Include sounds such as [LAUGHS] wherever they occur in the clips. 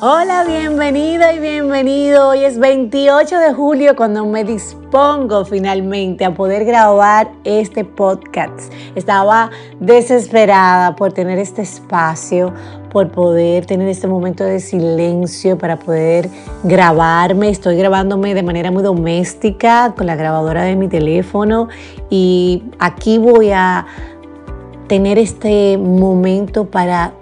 Hola, bienvenida y bienvenido. Hoy es 28 de julio cuando me dispongo finalmente a poder grabar este podcast. Estaba desesperada por tener este espacio, por poder tener este momento de silencio para poder grabarme. Estoy grabándome de manera muy doméstica con la grabadora de mi teléfono y aquí voy a tener este momento para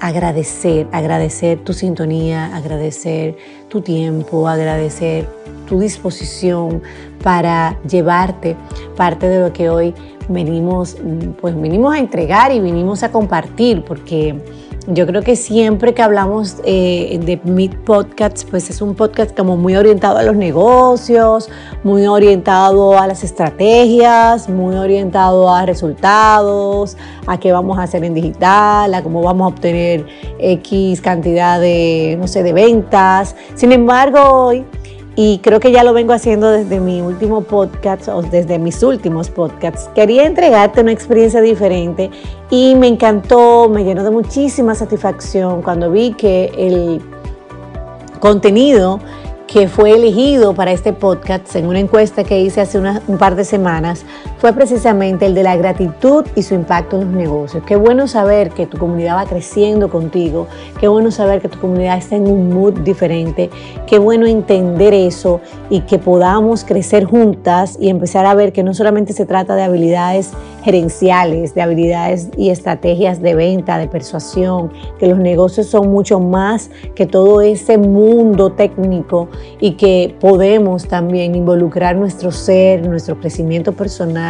agradecer, agradecer tu sintonía, agradecer tu tiempo, agradecer tu disposición para llevarte parte de lo que hoy venimos, pues venimos a entregar y venimos a compartir, porque yo creo que siempre que hablamos eh, de Meet Podcasts, pues es un podcast como muy orientado a los negocios, muy orientado a las estrategias, muy orientado a resultados, a qué vamos a hacer en digital, a cómo vamos a obtener X cantidad de, no sé, de ventas. Sin embargo, hoy y creo que ya lo vengo haciendo desde mi último podcast o desde mis últimos podcasts. Quería entregarte una experiencia diferente y me encantó, me llenó de muchísima satisfacción cuando vi que el contenido que fue elegido para este podcast en una encuesta que hice hace un par de semanas fue precisamente el de la gratitud y su impacto en los negocios. Qué bueno saber que tu comunidad va creciendo contigo, qué bueno saber que tu comunidad está en un mood diferente, qué bueno entender eso y que podamos crecer juntas y empezar a ver que no solamente se trata de habilidades gerenciales, de habilidades y estrategias de venta, de persuasión, que los negocios son mucho más que todo ese mundo técnico y que podemos también involucrar nuestro ser, nuestro crecimiento personal,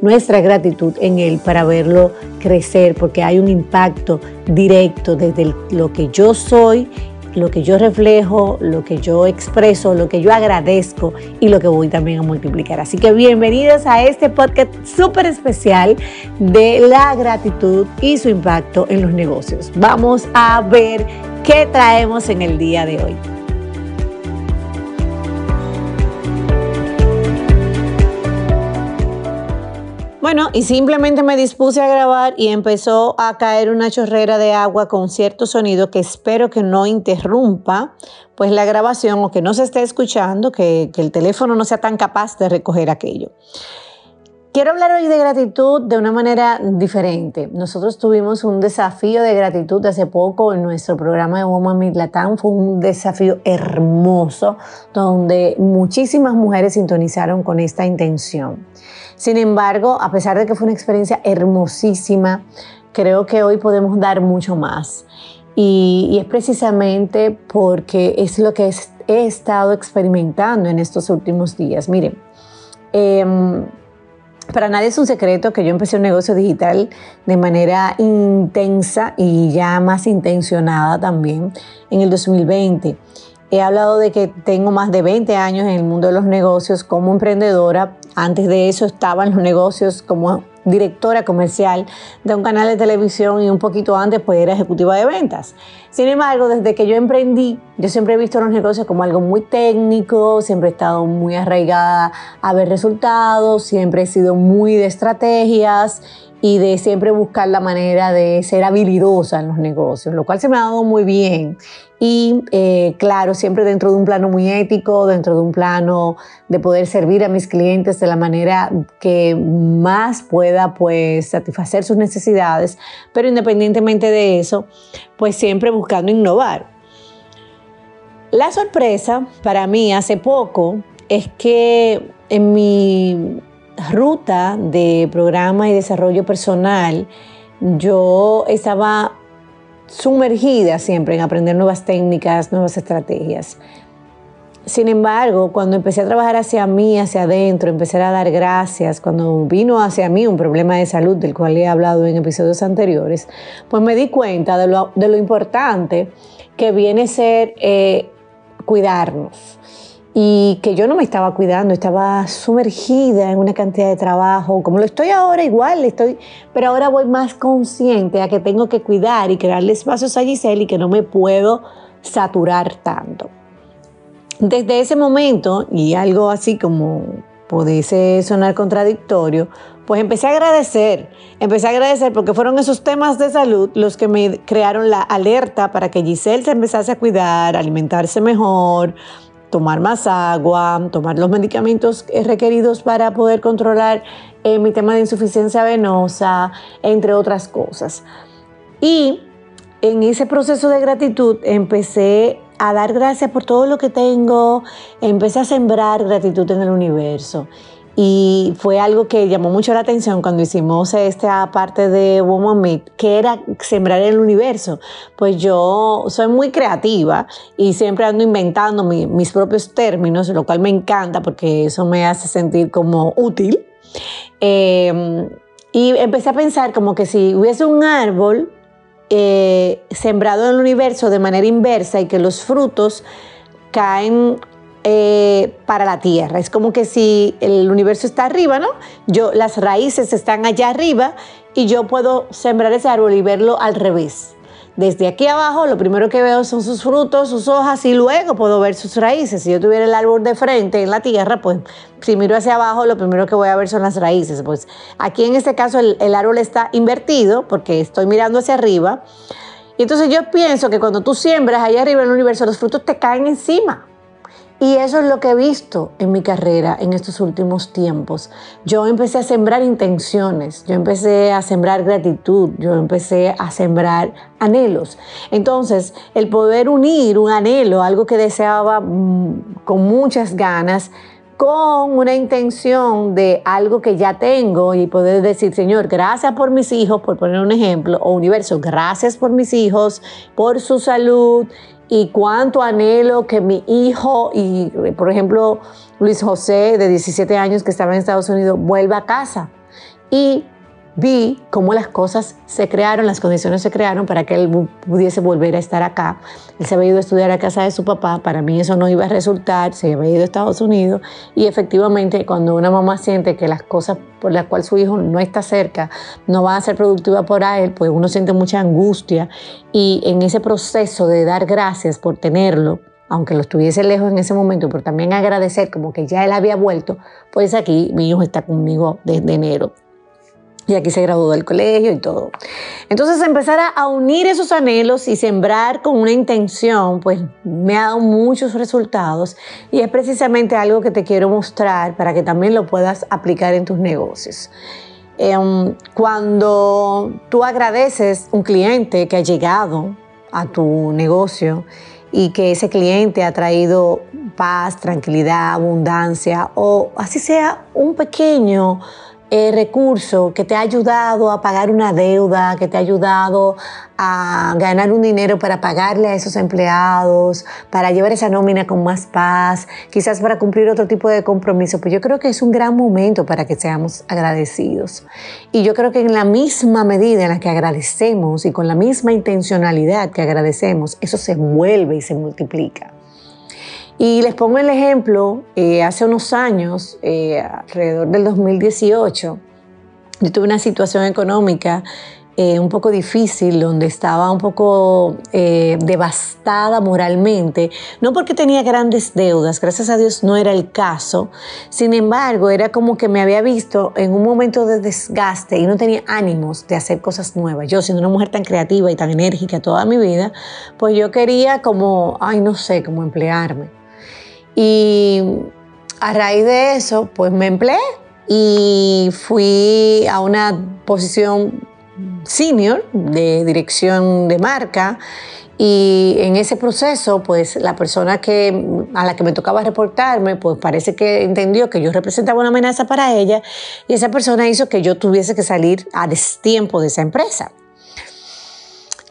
nuestra gratitud en él para verlo crecer, porque hay un impacto directo desde lo que yo soy lo que yo reflejo, lo que yo expreso, lo que yo agradezco y lo que voy también a multiplicar. Así que bienvenidos a este podcast súper especial de la gratitud y su impacto en los negocios. Vamos a ver qué traemos en el día de hoy. Bueno, y simplemente me dispuse a grabar y empezó a caer una chorrera de agua con cierto sonido que espero que no interrumpa pues la grabación o que no se esté escuchando, que, el teléfono no sea tan capaz de recoger aquello. Quiero hablar hoy de gratitud de una manera diferente. Nosotros tuvimos un desafío de gratitud hace poco en nuestro programa de Woman Meet Latam. Fue un desafío hermoso donde muchísimas mujeres sintonizaron con esta intención. Sin embargo, a pesar de que fue una experiencia hermosísima, creo que hoy podemos dar mucho más. Y, es precisamente porque es lo que he estado experimentando en estos últimos días. Miren, em, para nadie es un secreto que yo empecé un negocio digital de manera intensa y ya más intencionada también en el 2020. He hablado de que tengo más de 20 años en el mundo de los negocios como emprendedora. Antes de eso estaba en los negocios como directora comercial de un canal de televisión y un poquito antes pues era ejecutiva de ventas. Sin embargo, desde que yo emprendí, yo siempre he visto los negocios como algo muy técnico, siempre he estado muy arraigada a ver resultados, siempre he sido muy de estrategias y de siempre buscar la manera de ser habilidosa en los negocios, lo cual se me ha dado muy bien. Y eh, claro, siempre dentro de un plano muy ético, dentro de un plano de poder servir a mis clientes de la manera que más pueda pues satisfacer sus necesidades, pero independientemente de eso, pues siempre buscando innovar. La sorpresa para mí hace poco es que en mi ruta de programa y desarrollo personal, yo estaba sumergida siempre en aprender nuevas técnicas, nuevas estrategias. Sin embargo, cuando empecé a trabajar hacia mí, hacia adentro, empecé a dar gracias, cuando vino hacia mí un problema de salud del cual he hablado en episodios anteriores, pues me di cuenta de lo, de lo importante que viene a ser eh, cuidarnos y que yo no me estaba cuidando, estaba sumergida en una cantidad de trabajo, como lo estoy ahora igual, estoy, pero ahora voy más consciente a que tengo que cuidar y crearle espacios a Giselle y que no me puedo saturar tanto. Desde ese momento, y algo así como pudiese sonar contradictorio, pues empecé a agradecer, empecé a agradecer porque fueron esos temas de salud los que me crearon la alerta para que Giselle se empezase a cuidar, alimentarse mejor, tomar más agua, tomar los medicamentos requeridos para poder controlar eh, mi tema de insuficiencia venosa, entre otras cosas. Y en ese proceso de gratitud empecé a dar gracias por todo lo que tengo, empecé a sembrar gratitud en el universo. Y fue algo que llamó mucho la atención cuando hicimos esta parte de Woman Meet, que era sembrar el universo. Pues yo soy muy creativa y siempre ando inventando mis propios términos, lo cual me encanta porque eso me hace sentir como útil. Em, y empecé a pensar como que si hubiese un árbol eh, sembrado en el universo de manera inversa y que los frutos caen eh, para la tierra. Es como que si el universo está arriba, ¿no? Yo, las raíces están allá arriba y yo puedo sembrar ese árbol y verlo al revés. Desde aquí abajo lo primero que veo son sus frutos, sus hojas y luego puedo ver sus raíces. Si yo tuviera el árbol de frente en la tierra, pues si miro hacia abajo lo primero que voy a ver son las raíces. Pues aquí en este caso el, el árbol está invertido porque estoy mirando hacia arriba. Y entonces yo pienso que cuando tú siembras allá arriba en el universo, los frutos te caen encima. Y eso es lo que he visto en mi carrera en estos últimos tiempos. Yo empecé a sembrar intenciones, yo empecé a sembrar gratitud, yo empecé a sembrar anhelos. Entonces, el poder unir un anhelo, algo que deseaba mm, con muchas ganas, con una intención de algo que ya tengo y poder decir, Señor, gracias por mis hijos, por poner un ejemplo, o universo, gracias por mis hijos, por su salud y cuánto anhelo que mi hijo y, por ejemplo, Luis José, de 17 años que estaba en Estados Unidos, vuelva a casa. Y vi cómo las cosas se crearon, las condiciones se crearon para que él pudiese volver a estar acá. Él se había ido a estudiar a casa de su papá, para mí eso no iba a resultar, se había ido a Estados Unidos y efectivamente cuando una mamá siente que las cosas por las cuales su hijo no está cerca no van a ser productivas para él, pues uno siente mucha angustia y en ese proceso de dar gracias por tenerlo, aunque lo estuviese lejos en ese momento, pero también agradecer como que ya él había vuelto, pues aquí mi hijo está conmigo desde enero y aquí se graduó del colegio y todo. Entonces empezar a unir esos anhelos y sembrar con una intención, pues me ha dado muchos resultados y es precisamente algo que te quiero mostrar para que también lo puedas aplicar en tus negocios. Em, cuando tú agradeces un cliente que ha llegado a tu negocio y que ese cliente ha traído paz, tranquilidad, abundancia o así sea un pequeño eh, recurso que te ha ayudado a pagar una deuda, que te ha ayudado a ganar un dinero para pagarle a esos empleados, para llevar esa nómina con más paz, quizás para cumplir otro tipo de compromiso. Pues yo creo que es un gran momento para que seamos agradecidos. Y yo creo que en la misma medida en la que agradecemos y con la misma intencionalidad que agradecemos, eso se vuelve y se multiplica. Y les pongo el ejemplo, eh, hace unos años, eh, alrededor del 2018, yo tuve una situación económica eh, un poco difícil, donde estaba un poco devastada moralmente, no porque tenía grandes deudas, gracias a Dios no era el caso, sin embargo era como que me había visto en un momento de desgaste y no tenía ánimos de hacer cosas nuevas. Yo siendo una mujer tan creativa y tan enérgica toda mi vida, pues yo quería como, ay no sé, como emplearme. Y a raíz de eso, pues me empleé y fui a una posición senior de dirección de marca y en ese proceso, pues la persona que, a la que me tocaba reportarme, pues parece que entendió que yo representaba una amenaza para ella y esa persona hizo que yo tuviese que salir a destiempo de esa empresa.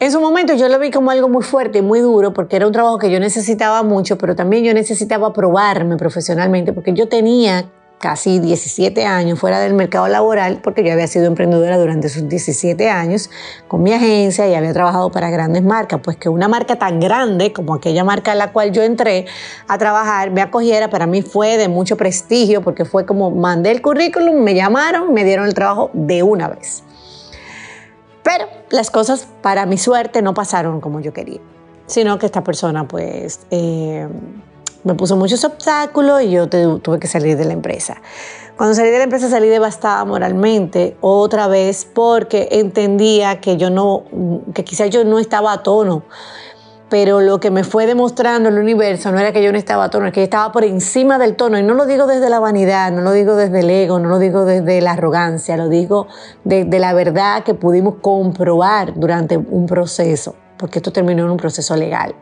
En su momento yo lo vi como algo muy fuerte y muy duro porque era un trabajo que yo necesitaba mucho, pero también yo necesitaba probarme profesionalmente porque yo tenía casi 17 años fuera del mercado laboral porque yo había sido emprendedora durante esos 17 años con mi agencia y había trabajado para grandes marcas, pues que una marca tan grande como aquella marca a la cual yo entré a trabajar me acogiera para mí fue de mucho prestigio porque fue como mandé el currículum, me llamaron, me dieron el trabajo de una vez. Pero las cosas, para mi suerte, no pasaron como yo quería, sino que esta persona, pues, eh, me puso muchos obstáculos y yo tuve que salir de la empresa. Cuando salí de la empresa salí devastada moralmente, otra vez porque entendía que yo no, que quizás yo no estaba a tono pero lo que me fue demostrando el universo no era que yo no estaba a tono, es que yo estaba por encima del tono. Y no lo digo desde la vanidad, no lo digo desde el ego, no lo digo desde la arrogancia, lo digo desde la verdad que pudimos comprobar durante un proceso, porque esto terminó en un proceso legal.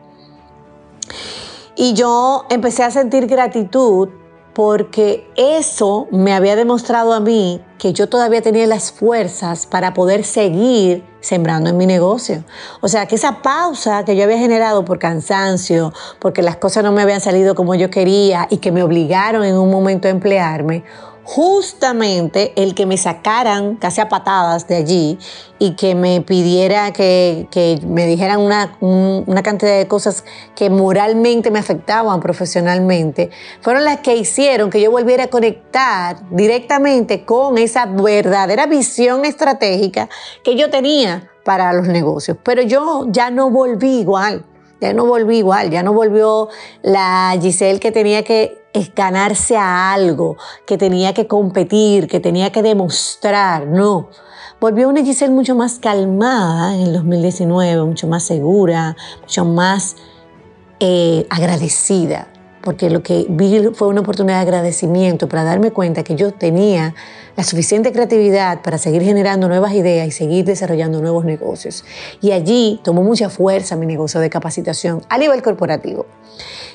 Y yo empecé a sentir gratitud porque eso me había demostrado a mí que yo todavía tenía las fuerzas para poder seguir sembrando en mi negocio. O sea, que esa pausa que yo había generado por cansancio, porque las cosas no me habían salido como yo quería y que me obligaron en un momento a emplearme, justamente el que me sacaran casi a patadas de allí y que me pidiera que, me dijeran una, una, cantidad de cosas que moralmente me afectaban profesionalmente, fueron las que hicieron que yo volviera a conectar directamente con esa verdadera visión estratégica que yo tenía para los negocios. Pero yo ya no volví igual. Ya no volví igual, ya no volvió la Giselle que tenía que es ganarse a algo, que tenía que competir, que tenía que demostrar, no. Volvió una Giselle mucho más calmada en el 2019, mucho más segura, mucho más eh, agradecida, porque lo que vi fue una oportunidad de agradecimiento para darme cuenta que yo tenía la suficiente creatividad para seguir generando nuevas ideas y seguir desarrollando nuevos negocios. Y allí tomó mucha fuerza mi negocio de capacitación a nivel corporativo.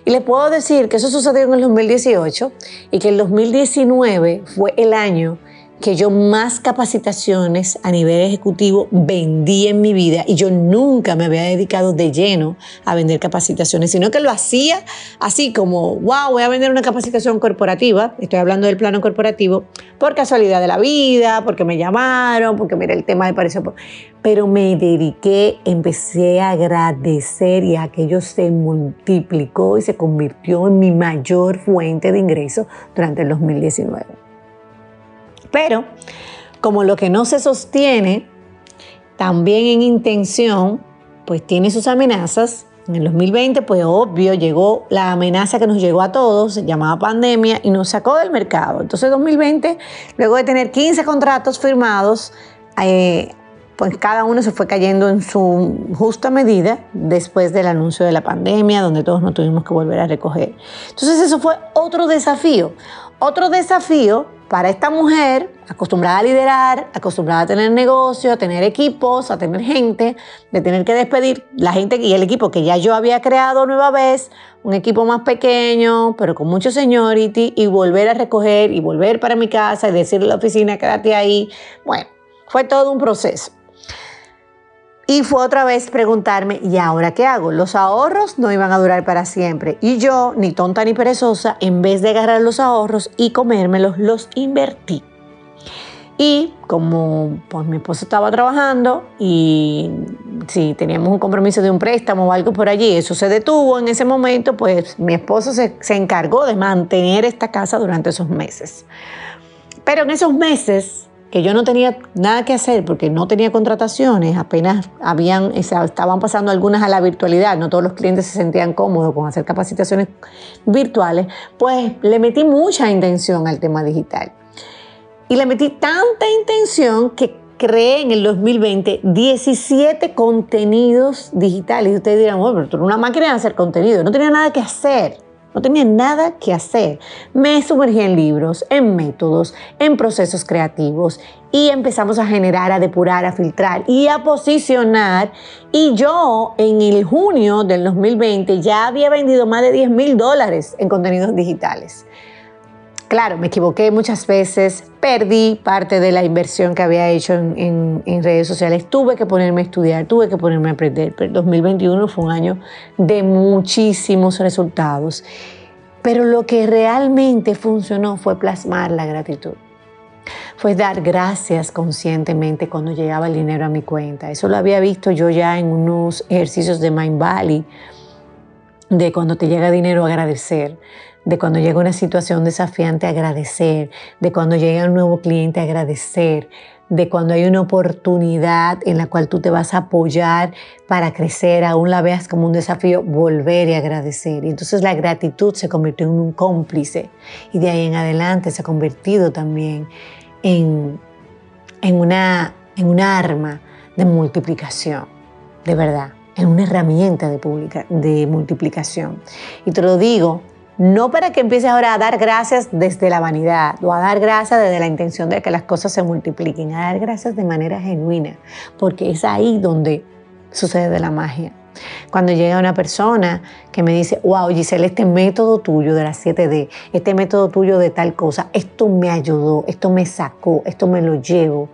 Y les puedo decir que eso sucedió en el 2018 y que el 2019 fue el año que yo más capacitaciones a nivel ejecutivo vendí en mi vida y yo nunca me había dedicado de lleno a vender capacitaciones, sino que lo hacía así como, wow, voy a vender una capacitación corporativa, estoy hablando del plano corporativo, por casualidad de la vida, porque me llamaron, porque mira el tema de pareció, pero me dediqué, empecé a agradecer y aquello se multiplicó y se convirtió en mi mayor fuente de ingresos durante el 2019. Pero como lo que no se sostiene, también en intención, pues tiene sus amenazas. En el 2020, pues obvio, llegó la amenaza que nos llegó a todos, se llamaba pandemia, y nos sacó del mercado. Entonces 2020, luego de tener 15 contratos firmados, eh, pues cada uno se fue cayendo en su justa medida después del anuncio de la pandemia, donde todos nos tuvimos que volver a recoger. Entonces eso fue otro desafío. Otro desafío para esta mujer, acostumbrada a liderar, acostumbrada a tener negocio, a tener equipos, a tener gente, de tener que despedir la gente y el equipo que ya yo había creado nueva vez, un equipo más pequeño, pero con mucho seniority, y volver a recoger y volver para mi casa y decirle a la oficina, quédate ahí. Bueno, fue todo un proceso. Y fue otra vez preguntarme, ¿y ahora qué hago? Los ahorros no iban a durar para siempre. Y yo, ni tonta ni perezosa, en vez de agarrar los ahorros y comérmelos, los invertí. Y como pues, mi esposo estaba trabajando y si teníamos un compromiso de un préstamo o algo por allí, eso se detuvo en ese momento, pues mi esposo se, se encargó de mantener esta casa durante esos meses. Pero en esos meses que yo no tenía nada que hacer porque no tenía contrataciones, apenas habían, estaban pasando algunas a la virtualidad, no todos los clientes se sentían cómodos con hacer capacitaciones virtuales, pues le metí mucha intención al tema digital. Y le metí tanta intención que creé en el 2020 17 contenidos digitales. Y ustedes dirán, bueno, pero tú eres una máquina de hacer contenido, no tenía nada que hacer. No tenía nada que hacer. Me sumergí en libros, en métodos, en procesos creativos y empezamos a generar, a depurar, a filtrar y a posicionar. Y yo en el junio del 2020 ya había vendido más de 10 mil dólares en contenidos digitales. Claro, me equivoqué muchas veces, perdí parte de la inversión que había hecho en, redes sociales, tuve que ponerme a estudiar, tuve que ponerme a aprender, pero 2021 fue un año de muchísimos resultados. Pero lo que realmente funcionó fue plasmar la gratitud. Fue dar gracias conscientemente cuando llegaba el dinero a mi cuenta. Eso lo había visto yo ya en unos ejercicios de Mind Valley, de cuando te llega dinero agradecer. De cuando llega una situación desafiante agradecer, de cuando llega un nuevo cliente agradecer, de cuando hay una oportunidad en la cual tú te vas a apoyar para crecer, aún la veas como un desafío, volver y agradecer. Y entonces la gratitud se convirtió en un cómplice. Y de ahí en adelante se ha convertido también en, en, una, en una arma de multiplicación, de verdad, en una herramienta de, de multiplicación. Y te lo digo no para que empieces ahora a dar gracias desde la vanidad o a dar gracias desde la intención de que las cosas se multipliquen, a dar gracias de manera genuina, porque es ahí donde sucede la magia. Cuando llega una persona que me dice, wow, Giselle, este método tuyo de la 7D, este método tuyo de tal cosa, esto me ayudó, esto me sacó, esto me lo llevo.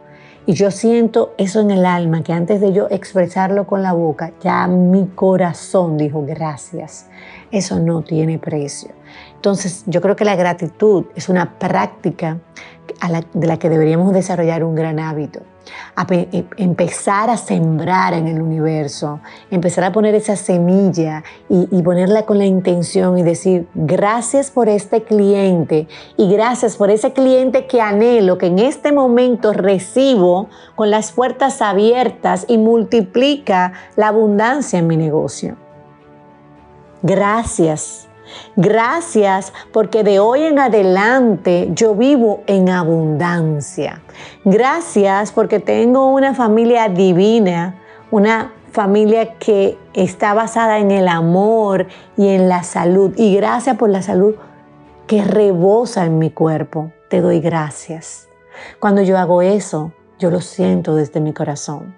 Y yo siento eso en el alma, que antes de yo expresarlo con la boca, ya mi corazón dijo gracias eso no tiene precio. Entonces, yo creo que la gratitud es una práctica de la que deberíamos desarrollar un gran hábito. E, empezar a sembrar en el universo, empezar a poner esa semilla y, y, ponerla con la intención y decir, gracias por este cliente y gracias por ese cliente que anhelo, que en este momento recibo con las puertas abiertas y multiplica la abundancia en mi negocio. Gracias. Gracias porque de hoy en adelante yo vivo en abundancia. Gracias porque tengo una familia divina, una familia que está basada en el amor y en la salud. Y gracias por la salud que rebosa en mi cuerpo. Te doy gracias. Cuando yo hago eso, yo lo siento desde mi corazón.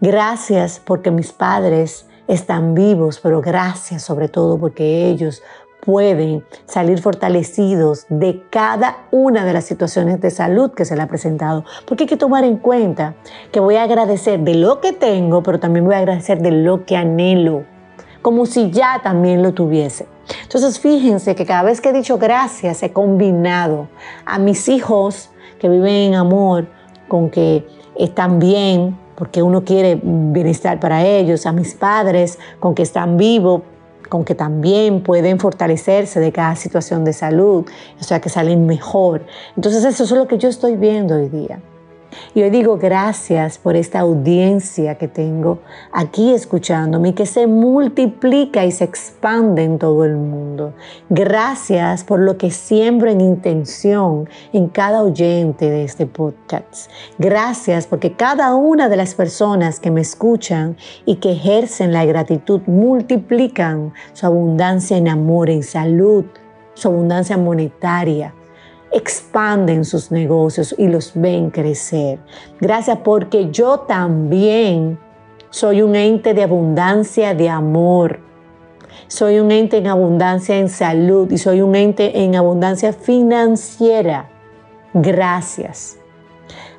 Gracias porque mis padres están vivos, pero gracias sobre todo porque ellos pueden salir fortalecidos de cada una de las situaciones de salud que se le ha presentado. Porque hay que tomar en cuenta que voy a agradecer de lo que tengo, pero también voy a agradecer de lo que anhelo, como si ya también lo tuviese. Entonces fíjense que cada vez que he dicho gracias he combinado a mis hijos que viven en amor con que están bien, porque uno quiere bienestar para ellos, a mis padres con que están vivos, con que también pueden fortalecerse de cada situación de salud, o sea, que salen mejor. Entonces eso es lo que yo estoy viendo hoy día. Y hoy digo gracias por esta audiencia que tengo aquí escuchándome y que se multiplica y se expande en todo el mundo. Gracias por lo que siembro en intención en cada oyente de este podcast. Gracias porque cada una de las personas que me escuchan y que ejercen la gratitud multiplican su abundancia en amor, en salud, su abundancia monetaria, expanden sus negocios y los ven crecer. Gracias porque yo también soy un ente de abundancia de amor. Soy un ente en abundancia en salud y soy un ente en abundancia financiera. Gracias.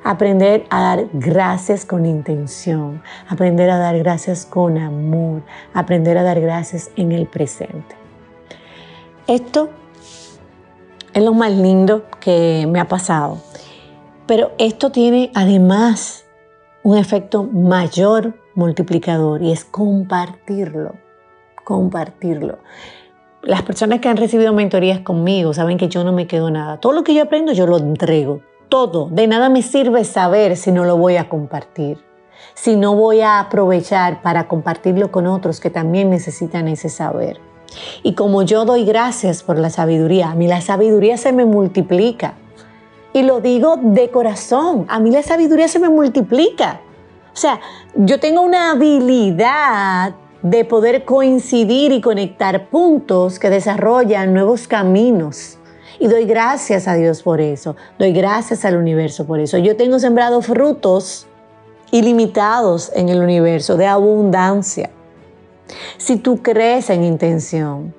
Aprender a dar gracias con intención, aprender a dar gracias con amor, aprender a dar gracias en el presente. Esto es lo más lindo que me ha pasado. Pero esto tiene además un efecto mayor multiplicador y es compartirlo, compartirlo. Las personas que han recibido mentorías conmigo saben que yo no me quedo nada. Todo lo que yo aprendo yo lo entrego. Todo. De nada me sirve saber si no lo voy a compartir. Si no voy a aprovechar para compartirlo con otros que también necesitan ese saber. Y como yo doy gracias por la sabiduría, a mí la sabiduría se me multiplica. Y lo digo de corazón, a mí la sabiduría se me multiplica. O sea, yo tengo una habilidad de poder coincidir y conectar puntos que desarrollan nuevos caminos. Y doy gracias a Dios por eso, doy gracias al universo por eso. Yo tengo sembrado frutos ilimitados en el universo de abundancia. Si tú crees en intención,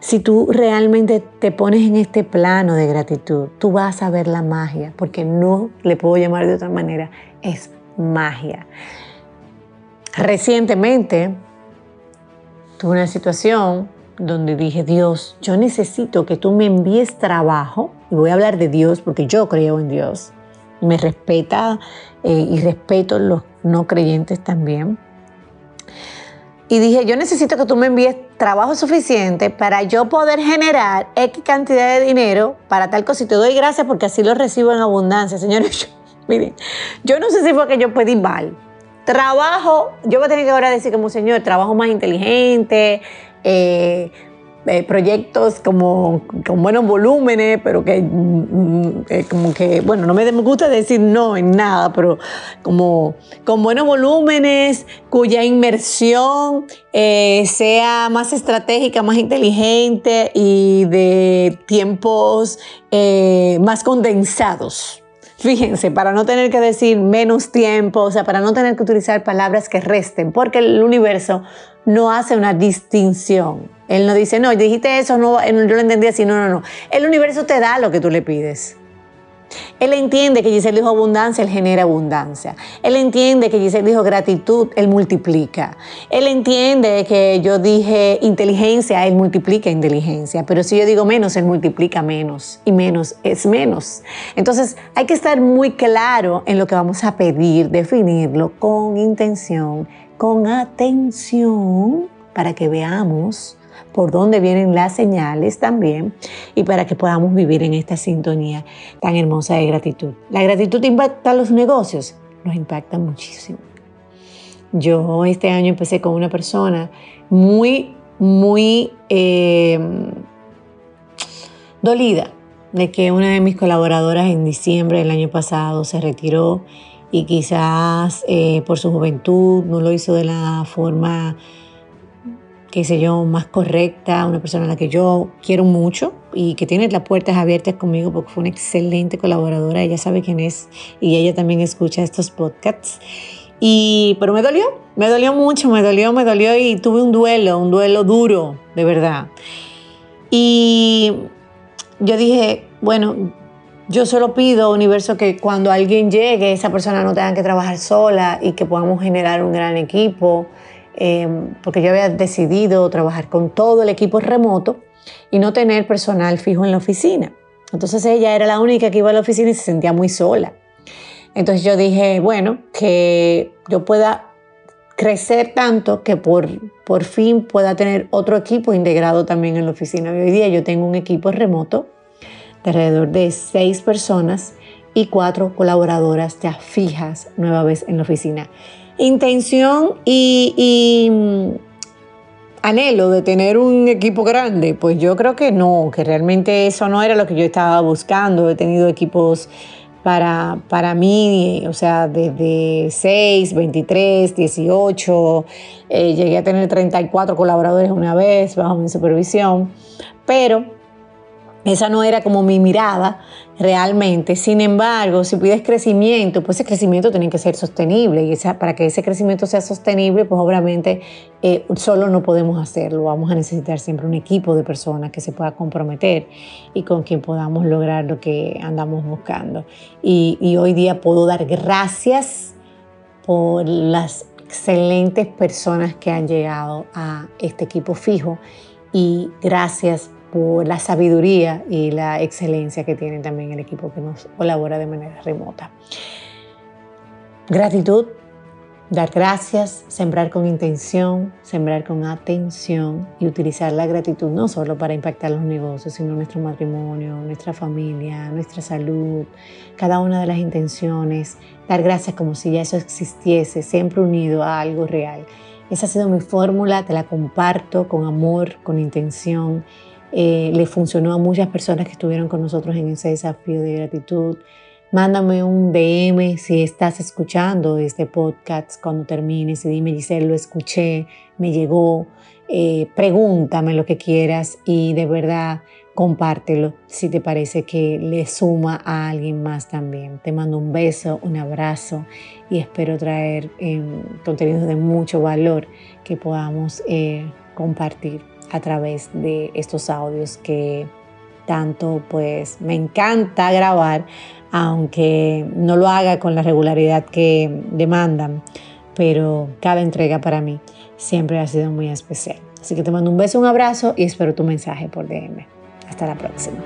si tú realmente te pones en este plano de gratitud, tú vas a ver la magia, porque no le puedo llamar de otra manera, es magia. Recientemente tuve una situación donde dije, Dios, yo necesito que tú me envíes trabajo, y voy a hablar de Dios porque yo creo en Dios, me respeta eh, y respeto los no creyentes también y dije, yo necesito que tú me envíes trabajo suficiente para yo poder generar X cantidad de dinero para tal cosa. Y te doy gracias porque así lo recibo en abundancia. Señores, [LAUGHS] Miren, yo no sé si fue que yo pedí mal. Trabajo, yo voy a tener que ahora decir como señor, trabajo más inteligente, eh, eh, proyectos como con buenos volúmenes, pero que mm, eh, como que, bueno, no me gusta decir no en nada, pero como con buenos volúmenes, cuya inmersión eh, sea más estratégica, más inteligente y de tiempos más condensados. Fíjense, para no tener que decir menos tiempo, o sea, para no tener que utilizar palabras que resten, porque el universo no hace una distinción. Él no dice, no, dijiste eso, no, yo lo entendí así, no, no, no. El universo te da lo que tú le pides. Él entiende que Giselle dijo abundancia, él genera abundancia. Él entiende que Giselle dijo gratitud, él multiplica. Él entiende que yo dije inteligencia, él multiplica inteligencia. Pero si yo digo menos, él multiplica menos. Y menos es menos. Entonces hay que estar muy claro en lo que vamos a pedir, definirlo con intención, con atención, para que veamos por dónde vienen las señales también y para que podamos vivir en esta sintonía tan hermosa de gratitud. ¿La gratitud impacta los negocios? Los impacta muchísimo. Yo este año empecé con una persona muy, muy eh, dolida de que una de mis colaboradoras en diciembre del año pasado se retiró y quizás eh, por su juventud no lo hizo de la forma qué sé yo, más correcta, una persona a la que yo quiero mucho y que tiene las puertas abiertas conmigo porque fue una excelente colaboradora, ella sabe quién es y ella también escucha estos podcasts. Y, pero me dolió, me dolió mucho, me dolió, me dolió y tuve un duelo, un duelo duro, de verdad. Y yo dije, bueno, yo solo pido, universo, que cuando alguien llegue, esa persona no tenga que trabajar sola y que podamos generar un gran equipo Em, porque yo había decidido trabajar con todo el equipo remoto y no tener personal fijo en la oficina. Entonces ella era la única que iba a la oficina y se sentía muy sola. Entonces yo dije, bueno, que yo pueda crecer tanto que por, por fin pueda tener otro equipo integrado también en la oficina. Hoy día yo tengo un equipo remoto de alrededor de seis personas y cuatro colaboradoras ya fijas nueva vez en la oficina intención y, mm, anhelo de tener un equipo grande, pues yo creo que no, que realmente eso no era lo que yo estaba buscando. He tenido equipos para, para mí, o sea, desde 6, 23, 18, llegué a tener 34 colaboradores una vez bajo mi supervisión, pero esa no era como mi mirada realmente. Sin embargo, si pides crecimiento, pues ese crecimiento tiene que ser sostenible. Y para que ese crecimiento sea sostenible, pues obviamente eh, solo no podemos hacerlo. Vamos a necesitar siempre un equipo de personas que se pueda comprometer y con quien podamos lograr lo que andamos buscando. Y, y hoy día puedo dar gracias por las excelentes personas que han llegado a este equipo fijo y gracias por la sabiduría y la excelencia que tiene también el equipo que nos colabora de manera remota. Gratitud, dar gracias, sembrar con intención, sembrar con atención y utilizar la gratitud no solo para impactar los negocios, sino nuestro matrimonio, nuestra familia, nuestra salud, cada una de las intenciones, dar gracias como si ya eso existiese, siempre unido a algo real. Esa ha sido mi fórmula, te la comparto con amor, con intención eh, le funcionó a muchas personas que estuvieron con nosotros en ese desafío de gratitud. Mándame un DM si estás escuchando este podcast cuando termines y dime, Giselle, lo escuché, me llegó, eh, pregúntame lo que quieras y de verdad compártelo si te parece que le suma a alguien más también. Te mando un beso, un abrazo y espero traer eh, contenidos de mucho valor que podamos compartir a través de estos audios que tanto pues me encanta grabar, aunque no lo haga con la regularidad que demandan, pero cada entrega para mí siempre ha sido muy especial. Así que te mando un beso, un abrazo y espero tu mensaje por DM. Hasta la próxima.